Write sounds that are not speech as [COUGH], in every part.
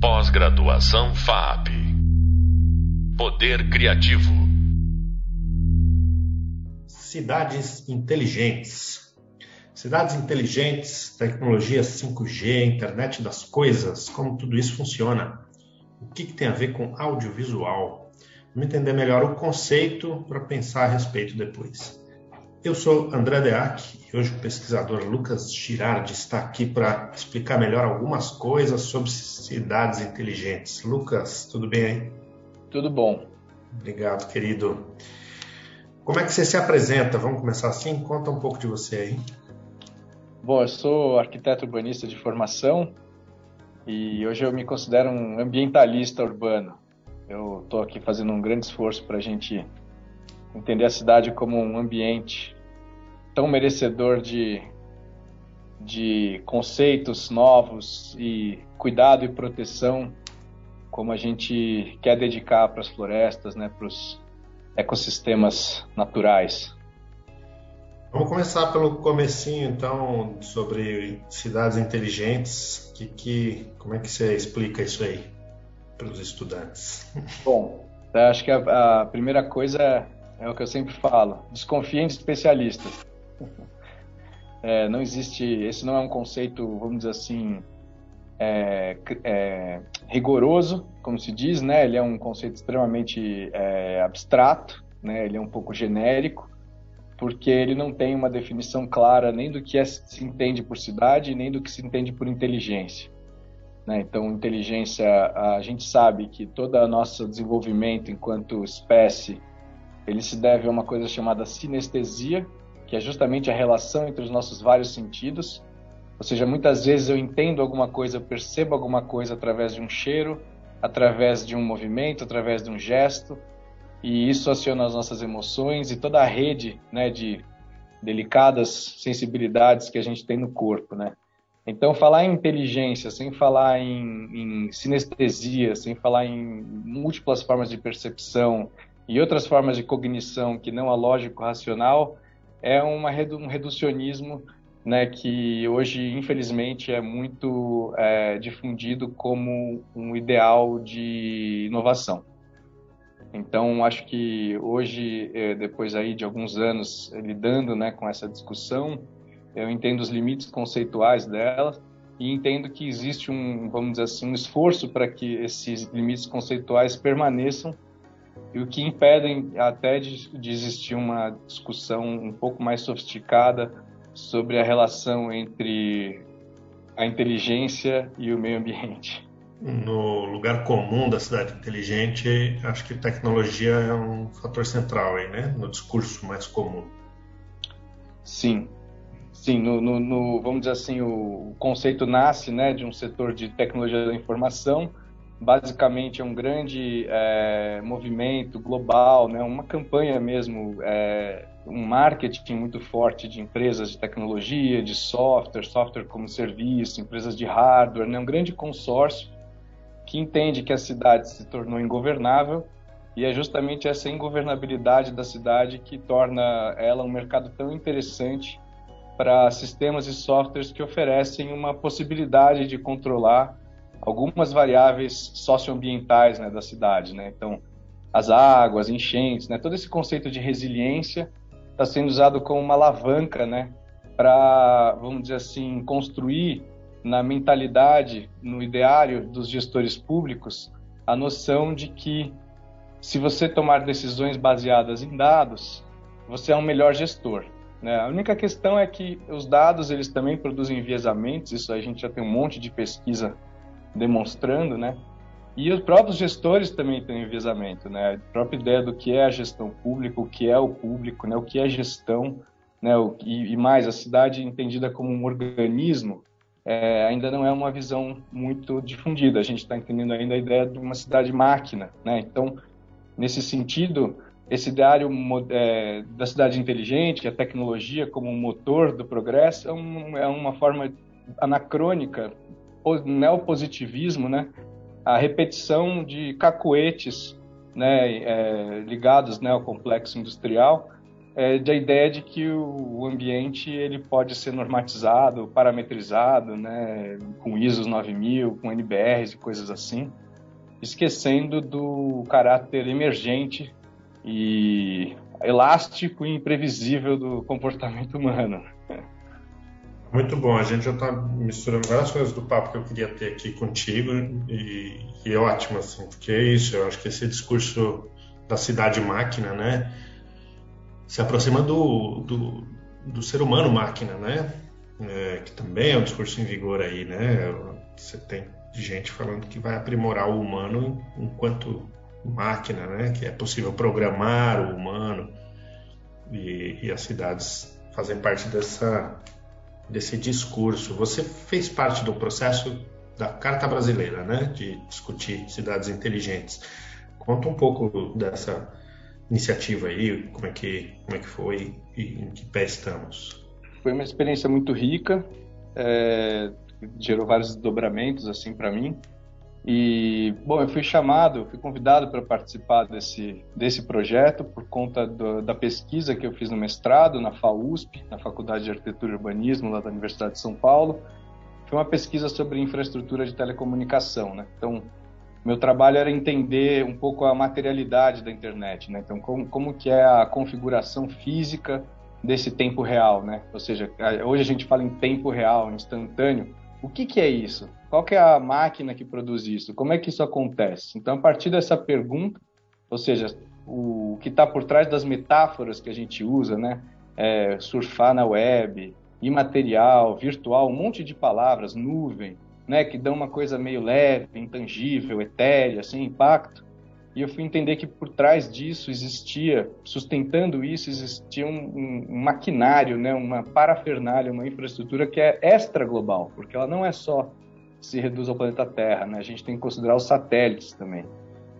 Pós-graduação FAP. Poder Criativo. Cidades inteligentes. Cidades inteligentes, tecnologia 5G, internet das coisas, como tudo isso funciona. O que, que tem a ver com audiovisual? Vamos entender melhor o conceito para pensar a respeito depois. Eu sou André Deac e hoje o pesquisador Lucas Girardi está aqui para explicar melhor algumas coisas sobre cidades inteligentes. Lucas, tudo bem aí? Tudo bom. Obrigado, querido. Como é que você se apresenta? Vamos começar assim? Conta um pouco de você aí. Bom, eu sou arquiteto urbanista de formação e hoje eu me considero um ambientalista urbano. Eu estou aqui fazendo um grande esforço para a gente entender a cidade como um ambiente tão merecedor de, de conceitos novos e cuidado e proteção como a gente quer dedicar para as florestas, né, para os ecossistemas naturais. Vamos começar pelo comecinho, então, sobre cidades inteligentes. Que, que, como é que você explica isso aí para os estudantes? Bom, acho que a, a primeira coisa é o que eu sempre falo. Desconfiem de especialistas. [LAUGHS] É, não existe. Esse não é um conceito, vamos dizer assim, é, é, rigoroso, como se diz, né? Ele é um conceito extremamente é, abstrato, né? Ele é um pouco genérico, porque ele não tem uma definição clara nem do que é, se entende por cidade, nem do que se entende por inteligência. Né? Então, inteligência, a gente sabe que todo o nosso desenvolvimento enquanto espécie ele se deve a uma coisa chamada sinestesia, que é justamente a relação entre os nossos vários sentidos. Ou seja, muitas vezes eu entendo alguma coisa, eu percebo alguma coisa através de um cheiro, através de um movimento, através de um gesto, e isso aciona as nossas emoções e toda a rede né, de delicadas sensibilidades que a gente tem no corpo, né? Então, falar em inteligência, sem falar em, em sinestesia, sem falar em múltiplas formas de percepção, e outras formas de cognição que não a lógico-racional é uma, um reducionismo né, que hoje, infelizmente, é muito é, difundido como um ideal de inovação. Então, acho que hoje, é, depois aí de alguns anos lidando né, com essa discussão, eu entendo os limites conceituais dela e entendo que existe um, vamos dizer assim, um esforço para que esses limites conceituais permaneçam e o que impedem até de, de existir uma discussão um pouco mais sofisticada sobre a relação entre a inteligência e o meio ambiente. No lugar comum da cidade inteligente, acho que tecnologia é um fator central aí, né? No discurso mais comum. Sim, sim. No, no, no vamos dizer assim, o, o conceito nasce, né, de um setor de tecnologia da informação basicamente é um grande é, movimento global, né, uma campanha mesmo, é, um marketing muito forte de empresas de tecnologia, de software, software como serviço, empresas de hardware, né, um grande consórcio que entende que a cidade se tornou ingovernável e é justamente essa ingovernabilidade da cidade que torna ela um mercado tão interessante para sistemas e softwares que oferecem uma possibilidade de controlar algumas variáveis socioambientais né, da cidade. Né? Então, as águas, enchentes, né? todo esse conceito de resiliência está sendo usado como uma alavanca né, para, vamos dizer assim, construir na mentalidade, no ideário dos gestores públicos, a noção de que se você tomar decisões baseadas em dados, você é um melhor gestor. Né? A única questão é que os dados eles também produzem enviesamentos, isso a gente já tem um monte de pesquisa demonstrando, né? E os próprios gestores também têm enviesamento, né? A própria ideia do que é a gestão pública, o que é o público, né? O que é gestão, né? E, mais, a cidade entendida como um organismo é, ainda não é uma visão muito difundida. A gente está entendendo ainda a ideia de uma cidade máquina, né? Então, nesse sentido, esse ideário é, da cidade inteligente, a tecnologia como motor do progresso, é, um, é uma forma anacrônica neopositivismo, né, a repetição de cacoetes né, é, ligados né, ao complexo industrial, é, da ideia de que o ambiente ele pode ser normatizado, parametrizado, né, com ISOs 9000, com NBRs e coisas assim, esquecendo do caráter emergente e elástico e imprevisível do comportamento humano. Muito bom, a gente já está misturando várias coisas do papo que eu queria ter aqui contigo e, e é ótimo, assim, porque é isso, eu acho que esse discurso da cidade-máquina, né, se aproxima do, do, do ser humano-máquina, né, é, que também é um discurso em vigor aí, né, você tem gente falando que vai aprimorar o humano enquanto máquina, né, que é possível programar o humano e, e as cidades fazem parte dessa desse discurso. Você fez parte do processo da Carta Brasileira, né, de discutir cidades inteligentes. Conta um pouco dessa iniciativa aí, como é que como é que foi e em que pé estamos. Foi uma experiência muito rica, é, gerou vários desdobramentos assim para mim. E, bom, eu fui chamado, fui convidado para participar desse, desse projeto por conta do, da pesquisa que eu fiz no mestrado na FAUSP, na Faculdade de Arquitetura e Urbanismo, lá da Universidade de São Paulo. Foi uma pesquisa sobre infraestrutura de telecomunicação, né? Então, meu trabalho era entender um pouco a materialidade da internet, né? Então, como, como que é a configuração física desse tempo real, né? Ou seja, hoje a gente fala em tempo real, instantâneo, o que, que é isso? Qual que é a máquina que produz isso? Como é que isso acontece? Então, a partir dessa pergunta, ou seja, o que está por trás das metáforas que a gente usa, né? É, surfar na web, imaterial, virtual, um monte de palavras, nuvem, né? Que dão uma coisa meio leve, intangível, etérea, sem impacto. E eu fui entender que por trás disso existia, sustentando isso, existia um, um, maquinário, né, uma parafernália, uma infraestrutura que é extra global, porque ela não é só se reduz ao planeta Terra, né? a gente tem que considerar os satélites também.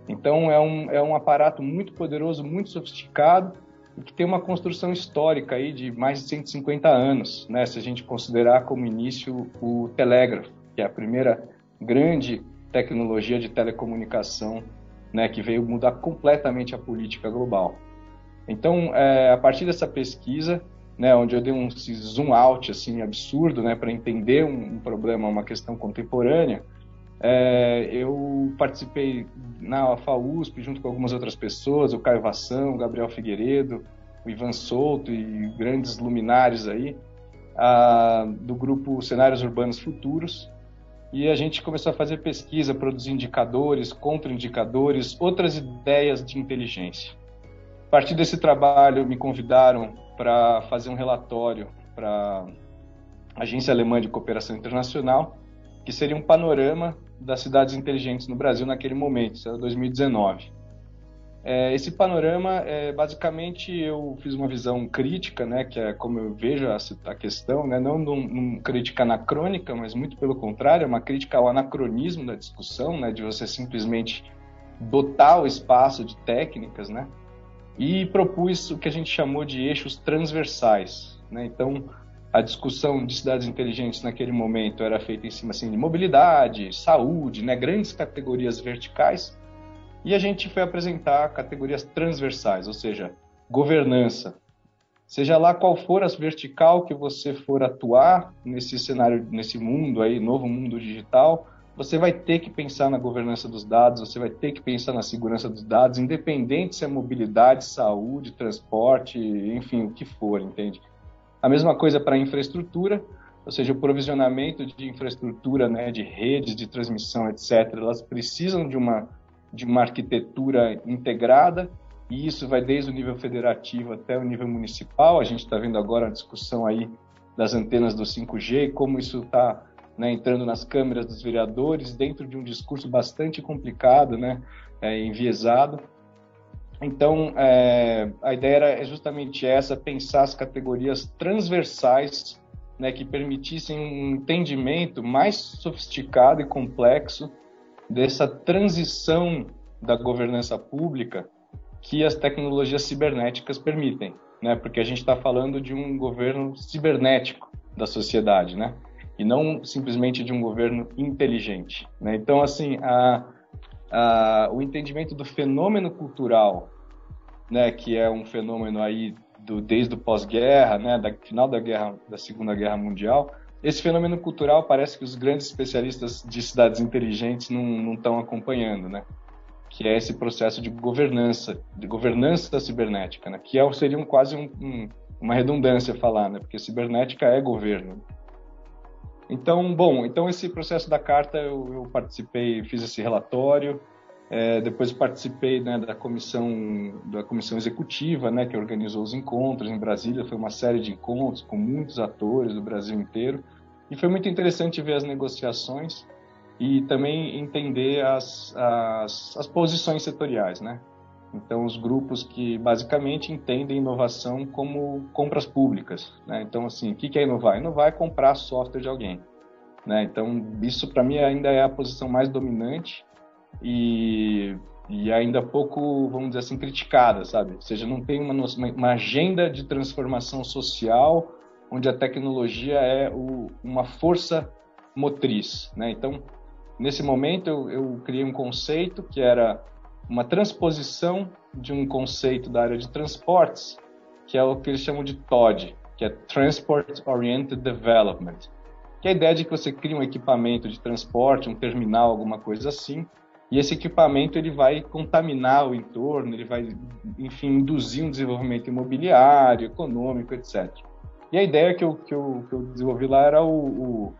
Então é um, é um aparato muito poderoso, muito sofisticado e que tem uma construção histórica aí de mais de 150 anos, né? se a gente considerar como início o telégrafo, que é a primeira grande tecnologia de telecomunicação né, que veio mudar completamente a política global. Então, é, a partir dessa pesquisa, né, onde eu dei um zoom out assim absurdo, né, para entender um, um, problema, uma questão contemporânea, é, eu participei na FAUSP junto com algumas outras pessoas, o Caio Vação, o Gabriel Figueiredo, o Ivan Souto e grandes luminares aí, a, do grupo Cenários Urbanos Futuros, e a gente começou a fazer pesquisa, produzir indicadores, contraindicadores, outras ideias de inteligência. A partir desse trabalho, me convidaram para fazer um relatório para a Agência Alemã de Cooperação Internacional, que seria um panorama das cidades inteligentes no Brasil naquele momento, isso era 2019. É, esse panorama, é, basicamente, eu fiz uma visão crítica, né, que é como eu vejo a, a questão, né, não uma crítica anacrônica, mas muito pelo contrário, é uma crítica ao anacronismo da discussão, né, de você simplesmente dotar o espaço de técnicas, né, e propus o que a gente chamou de eixos transversais. Né, então, a discussão de cidades inteligentes naquele momento era feita em cima assim, de mobilidade, saúde, né, grandes categorias verticais, e a gente foi apresentar categorias transversais, ou seja, governança. Seja lá qual for a vertical que você for atuar nesse cenário, nesse mundo aí, novo mundo digital, você vai ter que pensar na governança dos dados, você vai ter que pensar na segurança dos dados, independente se é mobilidade, saúde, transporte, enfim, o que for, entende? A mesma coisa para infraestrutura, ou seja, o provisionamento de infraestrutura, né, de redes de transmissão, etc. Elas precisam de uma de uma arquitetura integrada, e isso vai desde o nível federativo até o nível municipal. A gente está vendo agora a discussão aí das antenas do 5G, como isso está né, entrando nas câmeras dos vereadores, dentro de um discurso bastante complicado, né, é, enviesado. Então, é, a ideia era justamente essa, pensar as categorias transversais né, que permitissem um entendimento mais sofisticado e complexo dessa transição da governança pública que as tecnologias cibernéticas permitem, né? Porque a gente está falando de um governo cibernético da sociedade, né? E não simplesmente de um governo inteligente, né? Então, assim, a, a, o entendimento do fenômeno cultural, né? Que é um fenômeno aí do desde o pós-guerra, né, da final da guerra, da Segunda Guerra Mundial, esse fenômeno cultural parece que os grandes especialistas de cidades inteligentes não estão acompanhando, né? Que é esse processo de governança, de governança cibernética, né? Que é, seria um, quase um, um, uma redundância falar, né? Porque cibernética é governo. Então, bom, então esse processo da carta eu, eu participei, fiz esse relatório, é, depois participei né, da comissão da comissão executiva, né, que organizou os encontros em Brasília. Foi uma série de encontros com muitos atores do Brasil inteiro e foi muito interessante ver as negociações e também entender as, as, as posições setoriais, né? Então, os grupos que basicamente entendem inovação como compras públicas. Né? Então, assim, o que é inovar? Inovar é comprar software de alguém. Né? Então, isso para mim ainda é a posição mais dominante e, e ainda pouco, vamos dizer assim, criticada, sabe? Ou seja, não tem uma, uma agenda de transformação social onde a tecnologia é o, uma força motriz, né? Então, nesse momento eu, eu criei um conceito que era uma transposição de um conceito da área de transportes, que é o que eles chamam de TOD, que é Transport Oriented Development, que é a ideia de que você cria um equipamento de transporte, um terminal, alguma coisa assim, e esse equipamento ele vai contaminar o entorno, ele vai, enfim, induzir um desenvolvimento imobiliário, econômico, etc. E a ideia que eu, que eu, que eu desenvolvi lá era o, o,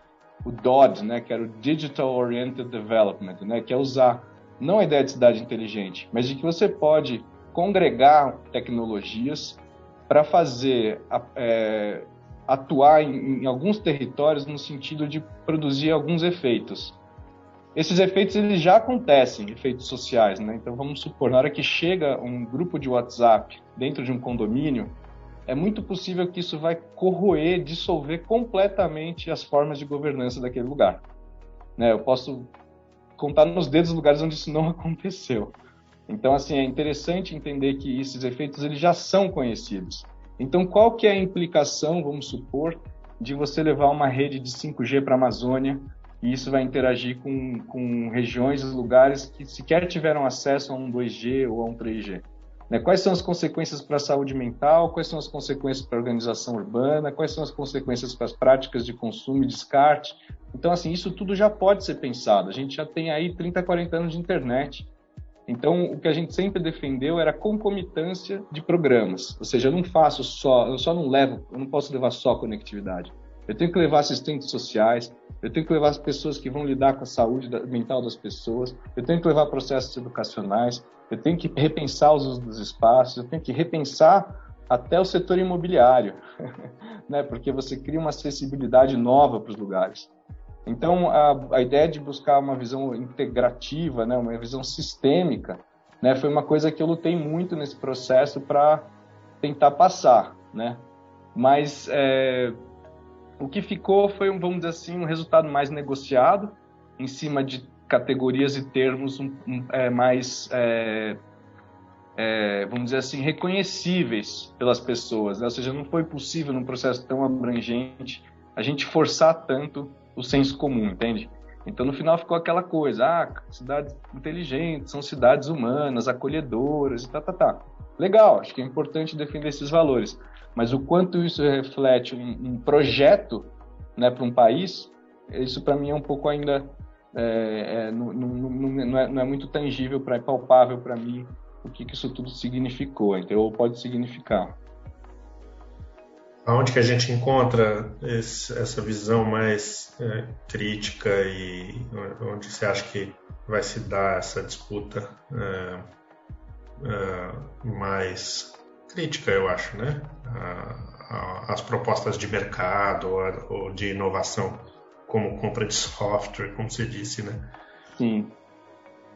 o DOD, né, que era o Digital Oriented Development, né, que é usar não a ideia de cidade inteligente, mas de que você pode congregar tecnologias para fazer é, atuar em, em, alguns territórios no sentido de produzir alguns efeitos. Esses efeitos eles já acontecem, efeitos sociais, né? Então vamos supor, na hora que chega um grupo de WhatsApp dentro de um condomínio, é muito possível que isso vai corroer, dissolver completamente as formas de governança daquele lugar. Né? Eu posso contar nos dedos lugares onde isso não [LAUGHS] aconteceu. Então, assim, é interessante entender que esses efeitos eles já são conhecidos. Então, qual que é a implicação, vamos supor, de você levar uma rede de 5G para a Amazônia e isso vai interagir com, com regiões, lugares que sequer tiveram acesso a um 2G ou a um 3G? Né? Quais são as consequências para a saúde mental? Quais são as consequências para a organização urbana? Quais são as consequências para as práticas de consumo e descarte? Então, assim, isso tudo já pode ser pensado. A gente já tem aí 30, 40 anos de internet. Então, o que a gente sempre defendeu era a concomitância de programas. Ou seja, eu não faço só, eu só não levo, eu não posso levar só conectividade. Eu tenho que levar assistentes sociais, eu tenho que levar as pessoas que vão lidar com a saúde mental das pessoas, eu tenho que levar processos educacionais, eu tenho que repensar os usos dos espaços, eu tenho que repensar até o setor imobiliário, [LAUGHS] né? porque você cria uma acessibilidade nova para os lugares. Então, a, a, ideia de buscar uma visão integrativa, né? uma visão sistêmica, né? foi uma coisa que eu lutei muito nesse processo para tentar passar. Né? Mas é, o que ficou foi, vamos dizer assim, um resultado mais negociado, em cima de categorias e termos um, um, é, mais, é, é, vamos dizer assim, reconhecíveis pelas pessoas. Né? Ou seja, não foi possível num processo tão abrangente a gente forçar tanto o senso comum, entende? Então, no final ficou aquela coisa, ah, cidades inteligentes, são cidades humanas, acolhedoras e tá, tá, tá. Legal, acho que é importante defender esses valores. Mas o quanto isso reflete um, um projeto né, para um país, isso para mim é um pouco ainda é, é, não, não, não, é, não, é, muito tangível, pra, é palpável para mim o que, que, isso tudo significou, então, ou pode significar. Aonde que a gente encontra esse, essa visão mais é, crítica e onde você acha que vai se dar essa disputa é, é, mais crítica, eu acho, né? as propostas de mercado ou de inovação como compra de software, como você disse, né? Sim.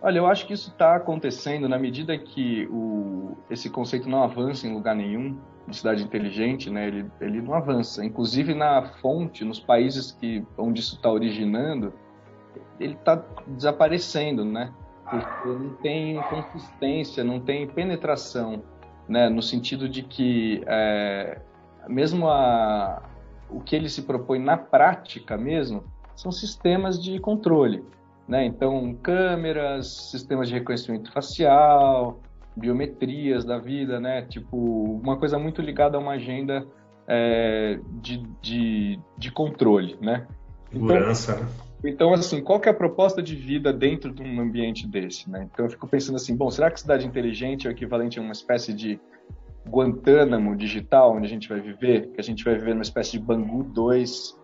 Olha, eu acho que isso está acontecendo na medida que o, esse conceito não avança em lugar nenhum de cidade inteligente, né? Ele, ele não avança. Inclusive na fonte, nos países que onde isso está originando, ele está desaparecendo, né? Porque não tem consistência, não tem penetração, né? No sentido de que é, mesmo a, o que ele se propõe na prática mesmo são sistemas de controle. Né? Então, câmeras, sistemas de reconhecimento facial, biometrias da vida, né? Tipo, uma coisa muito ligada a uma agenda é, de, de, de, controle, né? Segurança, então, né? Então, assim, qual que é a proposta de vida dentro de um ambiente desse, né? Então, eu fico pensando assim, bom, será que cidade inteligente é o equivalente a uma espécie de Guantánamo digital, onde a gente vai viver? Que a gente vai viver numa espécie de Bangu 2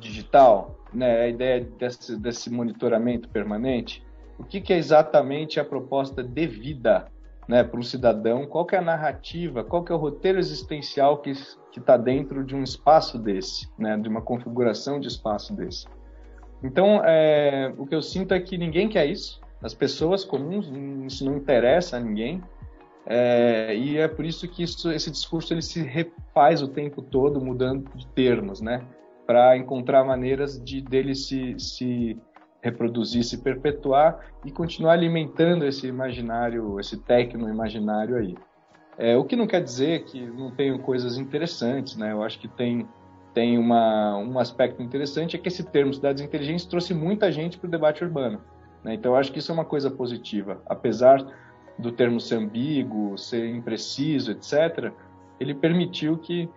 digital, né? A ideia desse, desse monitoramento permanente. O que, que é exatamente a proposta de vida né, para o cidadão? Qual é a narrativa? Qual é o roteiro existencial que está dentro de um espaço desse, né? De uma configuração de espaço desse? Então, é, o que eu sinto é que ninguém quer isso. As pessoas comuns, isso não interessa a ninguém. É, e é por isso que isso, esse discurso ele se refaz o tempo todo, mudando de termos, né? Para encontrar maneiras de dele se, se reproduzir, se perpetuar e continuar alimentando esse imaginário, esse tecno imaginário aí. É, o que não quer dizer que não tenham coisas interessantes, né? Eu acho que tem tem uma, um aspecto interessante é que esse termo cidades inteligentes trouxe muita gente para o debate urbano. Né? Então, eu acho que isso é uma coisa positiva. Apesar do termo ser ambíguo, ser impreciso, etc., ele permitiu que,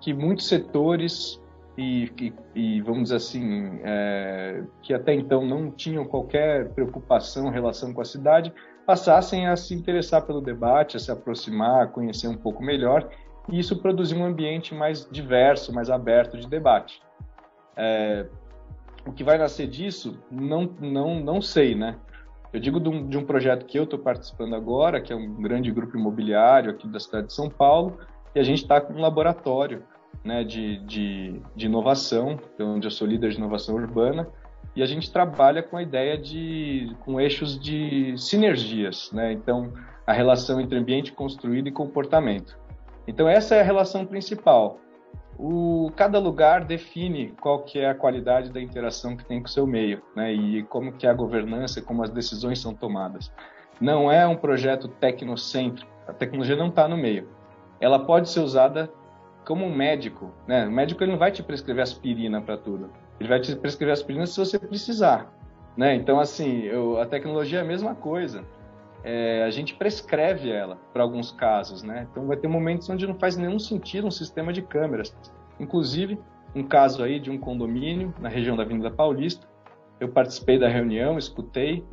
que muitos setores e, e, e vamos dizer assim, é, que até então não tinham qualquer preocupação em relação com a cidade, passassem a se interessar pelo debate, a se aproximar, a conhecer um pouco melhor e isso produziu um ambiente mais diverso, mais aberto de debate. É, o que vai nascer disso, não, não, não sei, né? Eu digo de um, de um projeto que eu estou participando agora, que é um grande grupo imobiliário aqui da cidade de São Paulo, e a gente está com um laboratório né, de, de, de inovação, onde eu sou líder de inovação urbana, e a gente trabalha com a ideia de com eixos de sinergias, né? Então, a relação entre ambiente construído e comportamento. Então essa é a relação principal. O, cada lugar define qual que é a qualidade da interação que tem com o seu meio, né? E como que é a governança, como as decisões são tomadas. Não é um projeto tecnocêntrico. A tecnologia não está no meio. Ela pode ser usada como um médico, né? O médico ele não vai te prescrever aspirina para tudo. Ele vai te prescrever aspirina se você precisar, né? Então assim, eu, a tecnologia é a mesma coisa é, a gente prescreve ela para alguns casos, né? Então vai ter momentos onde não faz nenhum sentido um sistema de câmeras. Inclusive, um caso aí de um condomínio na região da Avenida Paulista, eu participei da reunião, escutei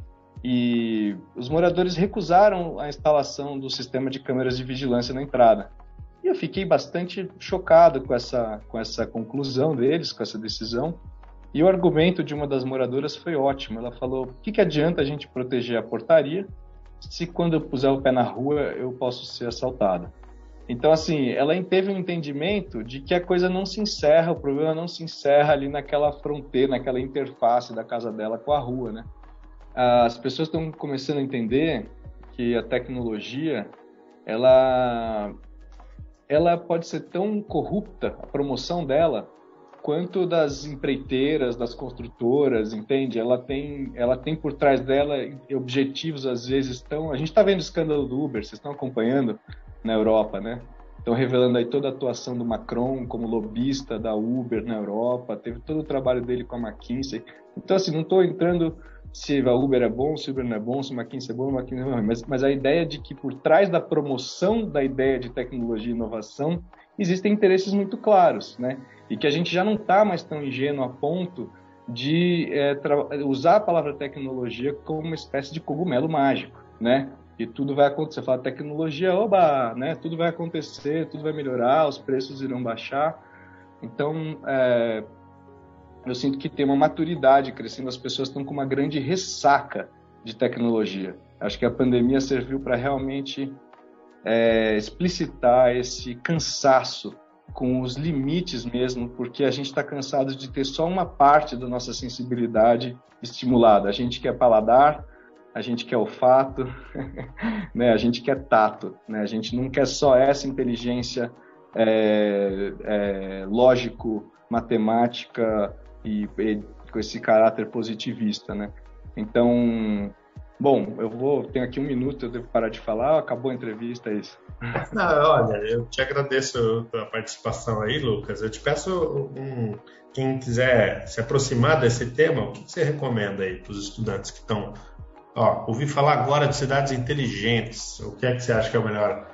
e os moradores recusaram a instalação do sistema de câmeras de vigilância na entrada. E eu fiquei bastante chocado com essa, com essa conclusão deles, com essa decisão. E o argumento de uma das moradoras foi ótimo. Ela falou: o que, que adianta a gente proteger a portaria se quando eu puser o pé na rua eu posso ser assaltada. Então, assim, ela teve um entendimento de que a coisa não se encerra, o problema não se encerra ali naquela fronteira, naquela interface da casa dela com a rua, né? As pessoas estão começando a entender que a tecnologia, ela, ela pode ser tão corrupta, a promoção dela, quanto das empreiteiras, das construtoras, entende? Ela tem, ela tem por trás dela objetivos às vezes tão. A gente está vendo o escândalo do Uber, vocês estão acompanhando na Europa, né? Estão revelando aí toda a atuação do Macron como lobista da Uber na Europa, teve todo o trabalho dele com a McKinsey. Então, assim, não estou entrando se a Uber é bom, se o Uber não é bom, se o McKinsey é bom, o McKinsey é bom, mas, mas a ideia de que por trás da promoção da ideia de tecnologia e inovação existem interesses muito claros, né? E que a gente já não está mais tão ingênuo a ponto de é, usar a palavra tecnologia como uma espécie de cogumelo mágico, né? E tudo vai acontecer. Fala tecnologia, oba, né? Tudo vai acontecer, tudo vai melhorar, os preços irão baixar. Então, é, eu sinto que tem uma maturidade crescendo, as pessoas estão com uma grande ressaca de tecnologia. Acho que a pandemia serviu para realmente é, explicitar esse cansaço com os limites mesmo, porque a gente está cansado de ter só uma parte da nossa sensibilidade estimulada. A gente quer paladar, a gente quer olfato, [LAUGHS] né? a gente quer tato, né? a gente não quer só essa inteligência é, é, lógico, matemática e, e, com esse caráter positivista. Né? Então, Bom, eu vou. Tenho aqui um minuto, eu devo parar de falar. Acabou a entrevista, é isso. [LAUGHS] Não, olha, eu te agradeço a participação aí, Lucas. Eu te peço um, quem quiser se aproximar desse tema, o que você recomenda aí para os estudantes que estão Ó, ouvi falar agora de cidades inteligentes. O que é que você acha que é a melhor,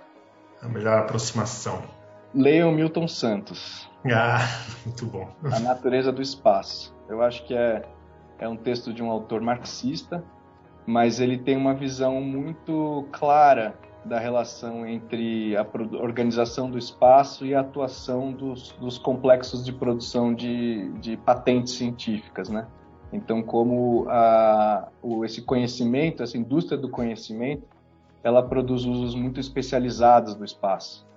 a melhor aproximação? Leiam Milton Santos. [LAUGHS] Ah, muito bom. A Natureza do Espaço. Eu acho que é, é um texto de um autor marxista, mas ele tem uma visão muito clara da relação entre a organização do espaço e a atuação dos, dos complexos de produção de, de patentes científicas, né? Então, como a, o, esse conhecimento, essa indústria do conhecimento, ela produz usos muito especializados do espaço.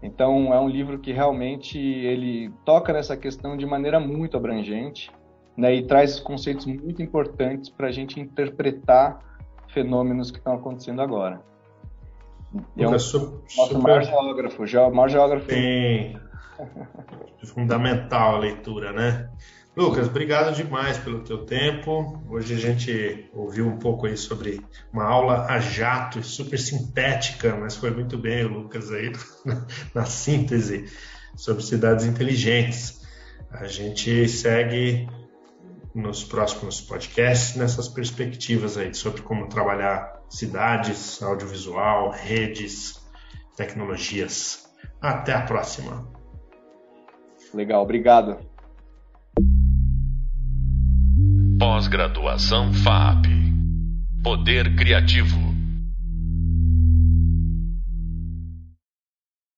Então, é um livro que realmente ele toca nessa questão de maneira muito abrangente né, e traz conceitos muito importantes para a gente interpretar fenômenos que estão acontecendo agora. É um, nosso super... maior geógrafo, ge... maior geógrafo. Sim. Fundamental a leitura, né? Lucas, obrigado demais pelo teu tempo. Hoje a gente ouviu um pouco aí sobre uma aula a jato, super sintética, mas foi muito bem o Lucas aí [LAUGHS] na síntese sobre cidades inteligentes. A gente segue nos próximos podcasts nessas perspectivas aí sobre como trabalhar cidades, audiovisual, redes, tecnologias. Até a próxima. Legal, obrigado. Pós-graduação FAP. Poder Criativo.